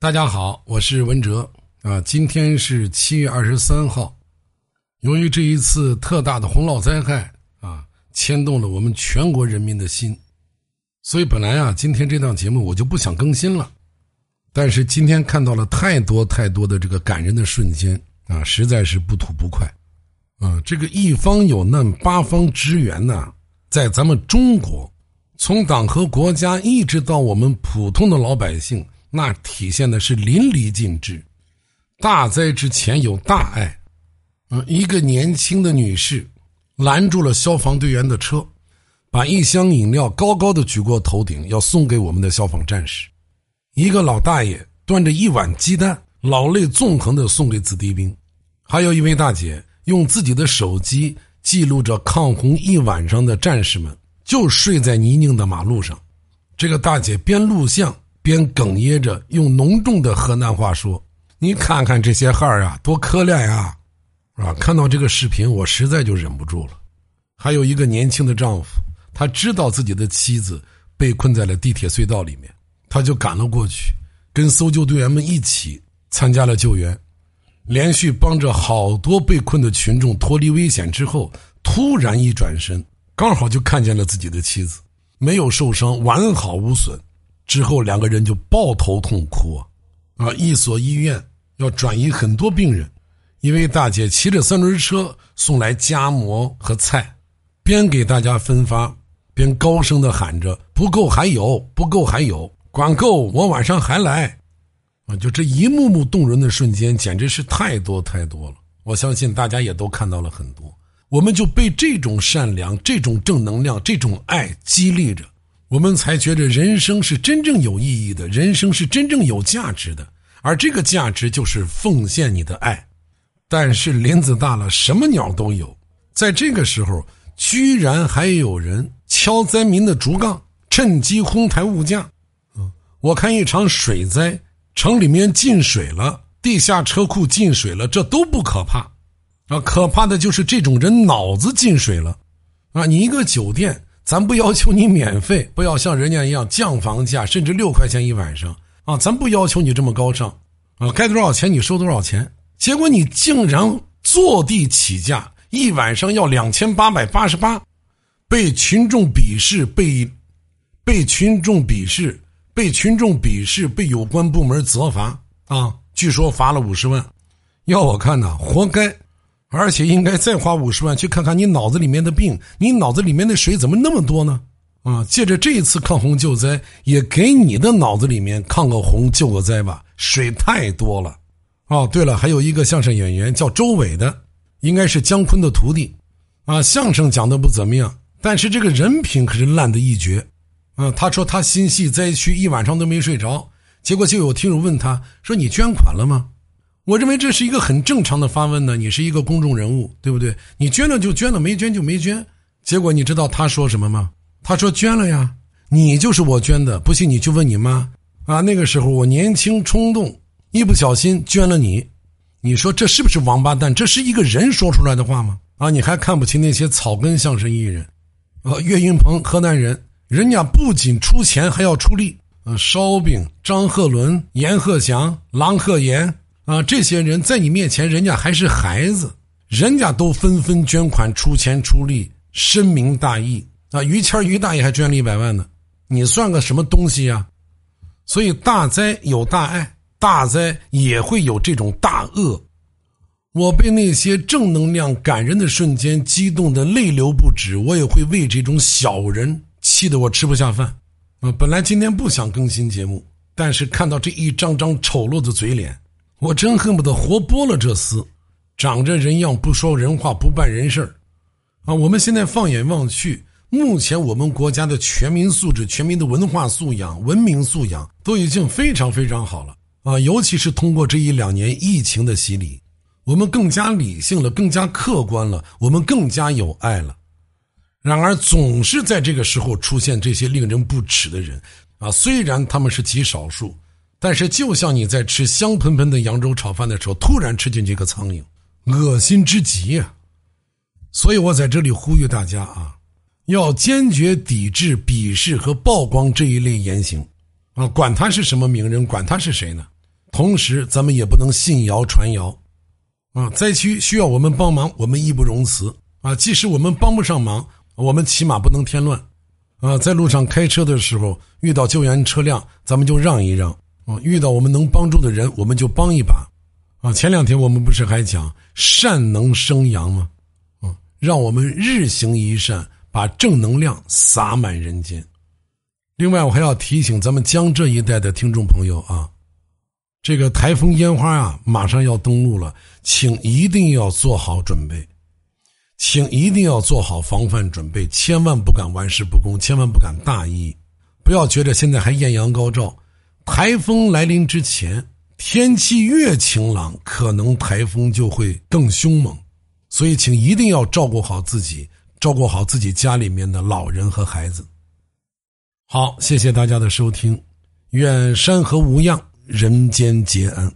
大家好，我是文哲啊。今天是七月二十三号，由于这一次特大的洪涝灾害啊，牵动了我们全国人民的心，所以本来啊，今天这档节目我就不想更新了。但是今天看到了太多太多的这个感人的瞬间啊，实在是不吐不快啊。这个一方有难，八方支援呢，在咱们中国，从党和国家一直到我们普通的老百姓。那体现的是淋漓尽致，大灾之前有大爱，嗯，一个年轻的女士拦住了消防队员的车，把一箱饮料高高的举过头顶，要送给我们的消防战士；一个老大爷端着一碗鸡蛋，老泪纵横的送给子弟兵；还有一位大姐用自己的手机记录着抗洪一晚上的战士们就睡在泥泞的马路上，这个大姐边录像。边哽咽着用浓重的河南话说：“你看看这些孩儿啊，多可怜呀！啊，看到这个视频，我实在就忍不住了。还有一个年轻的丈夫，他知道自己的妻子被困在了地铁隧道里面，他就赶了过去，跟搜救队员们一起参加了救援，连续帮着好多被困的群众脱离危险之后，突然一转身，刚好就看见了自己的妻子，没有受伤，完好无损。”之后两个人就抱头痛哭啊！一所医院要转移很多病人，一位大姐骑着三轮车送来夹馍和菜，边给大家分发，边高声的喊着：“不够还有，不够还有，管够我晚上还来。”啊，就这一幕幕动人的瞬间，简直是太多太多了。我相信大家也都看到了很多，我们就被这种善良、这种正能量、这种爱激励着。我们才觉得人生是真正有意义的，人生是真正有价值的，而这个价值就是奉献你的爱。但是林子大了，什么鸟都有，在这个时候，居然还有人敲灾民的竹杠，趁机哄抬物价。嗯，我看一场水灾，城里面进水了，地下车库进水了，这都不可怕，啊，可怕的就是这种人脑子进水了，啊，你一个酒店。咱不要求你免费，不要像人家一样降房价，甚至六块钱一晚上啊！咱不要求你这么高尚啊，该多少钱你收多少钱。结果你竟然坐地起价，一晚上要两千八百八十八，被群众鄙视，被被群众鄙视，被群众鄙视，被有关部门责罚啊！据说罚了五十万，要我看呐，活该。而且应该再花五十万去看看你脑子里面的病，你脑子里面的水怎么那么多呢？啊，借着这一次抗洪救灾，也给你的脑子里面抗个洪救个灾吧，水太多了。哦，对了，还有一个相声演员叫周伟的，应该是姜昆的徒弟，啊，相声讲的不怎么样，但是这个人品可是烂的一绝。啊，他说他心系灾区，一晚上都没睡着，结果就有听众问他说：“你捐款了吗？”我认为这是一个很正常的发问呢。你是一个公众人物，对不对？你捐了就捐了，没捐就没捐。结果你知道他说什么吗？他说捐了呀，你就是我捐的。不信你去问你妈啊。那个时候我年轻冲动，一不小心捐了你。你说这是不是王八蛋？这是一个人说出来的话吗？啊，你还看不起那些草根相声艺人？啊，岳云鹏，河南人，人家不仅出钱还要出力。啊，烧饼，张鹤伦，阎鹤祥，郎鹤炎。啊，这些人在你面前，人家还是孩子，人家都纷纷捐款、出钱出力，深明大义啊。于谦于大爷还捐了一百万呢，你算个什么东西呀？所以大灾有大爱，大灾也会有这种大恶。我被那些正能量、感人的瞬间激动的泪流不止，我也会为这种小人气得我吃不下饭。啊，本来今天不想更新节目，但是看到这一张张丑陋的嘴脸。我真恨不得活剥了这厮，长着人样不说人话不办人事儿，啊！我们现在放眼望去，目前我们国家的全民素质、全民的文化素养、文明素养都已经非常非常好了啊！尤其是通过这一两年疫情的洗礼，我们更加理性了，更加客观了，我们更加有爱了。然而，总是在这个时候出现这些令人不齿的人啊！虽然他们是极少数。但是，就像你在吃香喷喷的扬州炒饭的时候，突然吃进去个苍蝇，恶心之极呀！所以我在这里呼吁大家啊，要坚决抵制鄙视和曝光这一类言行，啊，管他是什么名人，管他是谁呢？同时咱们也不能信谣传谣。啊，灾区需要我们帮忙，我们义不容辞啊！即使我们帮不上忙，我们起码不能添乱。啊，在路上开车的时候，遇到救援车辆，咱们就让一让。啊，遇到我们能帮助的人，我们就帮一把。啊，前两天我们不是还讲善能生阳吗？啊，让我们日行一善，把正能量洒满人间。另外，我还要提醒咱们江浙一带的听众朋友啊。这个台风烟花啊，马上要登陆了，请一定要做好准备，请一定要做好防范准备，千万不敢玩世不恭，千万不敢大意，不要觉得现在还艳阳高照，台风来临之前，天气越晴朗，可能台风就会更凶猛，所以请一定要照顾好自己，照顾好自己家里面的老人和孩子。好，谢谢大家的收听，愿山河无恙。人间皆安。